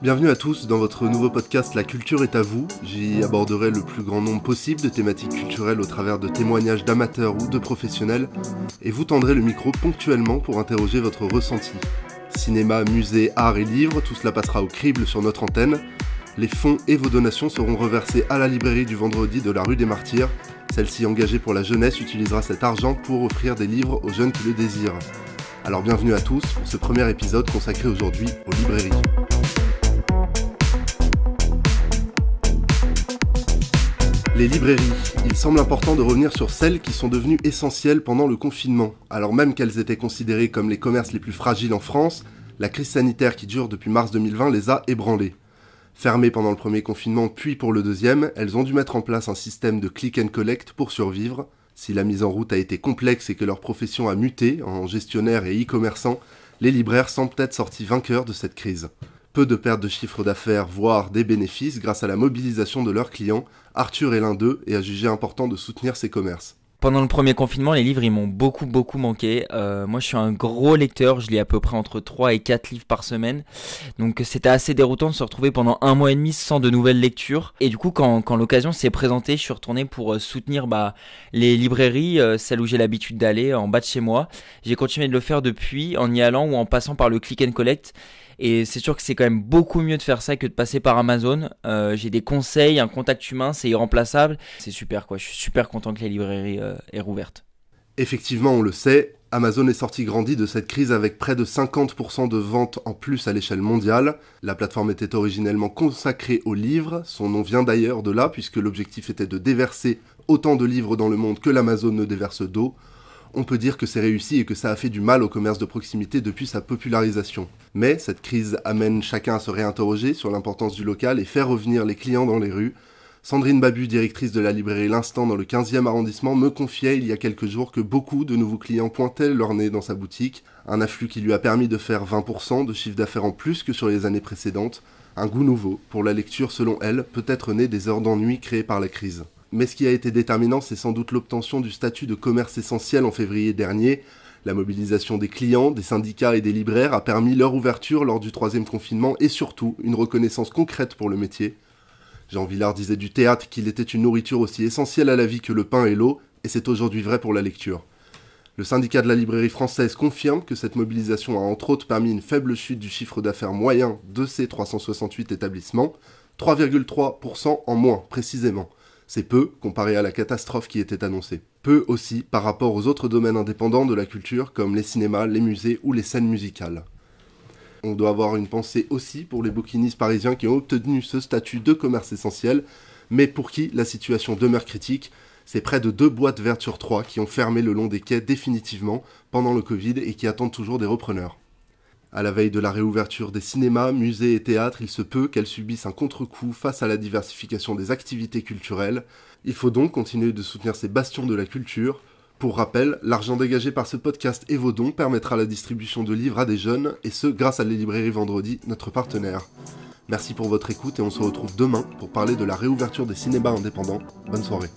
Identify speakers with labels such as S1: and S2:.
S1: Bienvenue à tous dans votre nouveau podcast La culture est à vous. J'y aborderai le plus grand nombre possible de thématiques culturelles au travers de témoignages d'amateurs ou de professionnels et vous tendrez le micro ponctuellement pour interroger votre ressenti. Cinéma, musée, art et livres, tout cela passera au crible sur notre antenne. Les fonds et vos donations seront reversés à la librairie du vendredi de la rue des Martyrs. Celle-ci engagée pour la jeunesse utilisera cet argent pour offrir des livres aux jeunes qui le désirent. Alors bienvenue à tous pour ce premier épisode consacré aujourd'hui aux librairies. Les librairies. Il semble important de revenir sur celles qui sont devenues essentielles pendant le confinement. Alors même qu'elles étaient considérées comme les commerces les plus fragiles en France, la crise sanitaire qui dure depuis mars 2020 les a ébranlées. Fermées pendant le premier confinement puis pour le deuxième, elles ont dû mettre en place un système de click and collect pour survivre. Si la mise en route a été complexe et que leur profession a muté en gestionnaire et e-commerçant, les libraires semblent être sortis vainqueurs de cette crise peu de pertes de chiffre d'affaires, voire des bénéfices grâce à la mobilisation de leurs clients, Arthur est l'un d'eux et a jugé important de soutenir ses commerces.
S2: Pendant le premier confinement, les livres, ils m'ont beaucoup, beaucoup manqué. Euh, moi, je suis un gros lecteur. Je lis à peu près entre 3 et 4 livres par semaine. Donc, c'était assez déroutant de se retrouver pendant un mois et demi sans de nouvelles lectures. Et du coup, quand, l'occasion s'est présentée, je suis retourné pour euh, soutenir bah, les librairies, euh, celles où j'ai l'habitude d'aller, en bas de chez moi. J'ai continué de le faire depuis, en y allant ou en passant par le click and collect. Et c'est sûr que c'est quand même beaucoup mieux de faire ça que de passer par Amazon. Euh, j'ai des conseils, un contact humain, c'est irremplaçable. C'est super quoi, je suis super content que la librairie euh, est rouverte.
S1: Effectivement, on le sait, Amazon est sorti grandi de cette crise avec près de 50% de ventes en plus à l'échelle mondiale. La plateforme était originellement consacrée aux livres, son nom vient d'ailleurs de là puisque l'objectif était de déverser autant de livres dans le monde que l'Amazon ne déverse d'eau on peut dire que c'est réussi et que ça a fait du mal au commerce de proximité depuis sa popularisation. Mais cette crise amène chacun à se réinterroger sur l'importance du local et faire revenir les clients dans les rues. Sandrine Babu, directrice de la librairie L'Instant dans le 15e arrondissement, me confiait il y a quelques jours que beaucoup de nouveaux clients pointaient leur nez dans sa boutique, un afflux qui lui a permis de faire 20% de chiffre d'affaires en plus que sur les années précédentes, un goût nouveau pour la lecture selon elle, peut-être né des heures d'ennui créées par la crise. Mais ce qui a été déterminant, c'est sans doute l'obtention du statut de commerce essentiel en février dernier. La mobilisation des clients, des syndicats et des libraires a permis leur ouverture lors du troisième confinement et surtout une reconnaissance concrète pour le métier. Jean Villard disait du théâtre qu'il était une nourriture aussi essentielle à la vie que le pain et l'eau, et c'est aujourd'hui vrai pour la lecture. Le syndicat de la librairie française confirme que cette mobilisation a entre autres permis une faible chute du chiffre d'affaires moyen de ces 368 établissements, 3,3% en moins précisément. C'est peu comparé à la catastrophe qui était annoncée. Peu aussi par rapport aux autres domaines indépendants de la culture comme les cinémas, les musées ou les scènes musicales. On doit avoir une pensée aussi pour les bouquinistes parisiens qui ont obtenu ce statut de commerce essentiel, mais pour qui la situation demeure critique. C'est près de deux boîtes vertes sur trois qui ont fermé le long des quais définitivement pendant le Covid et qui attendent toujours des repreneurs. À la veille de la réouverture des cinémas, musées et théâtres, il se peut qu'elles subissent un contre-coup face à la diversification des activités culturelles. Il faut donc continuer de soutenir ces bastions de la culture. Pour rappel, l'argent dégagé par ce podcast et vos dons permettra la distribution de livres à des jeunes, et ce grâce à les librairies Vendredi, notre partenaire. Merci pour votre écoute et on se retrouve demain pour parler de la réouverture des cinémas indépendants. Bonne soirée.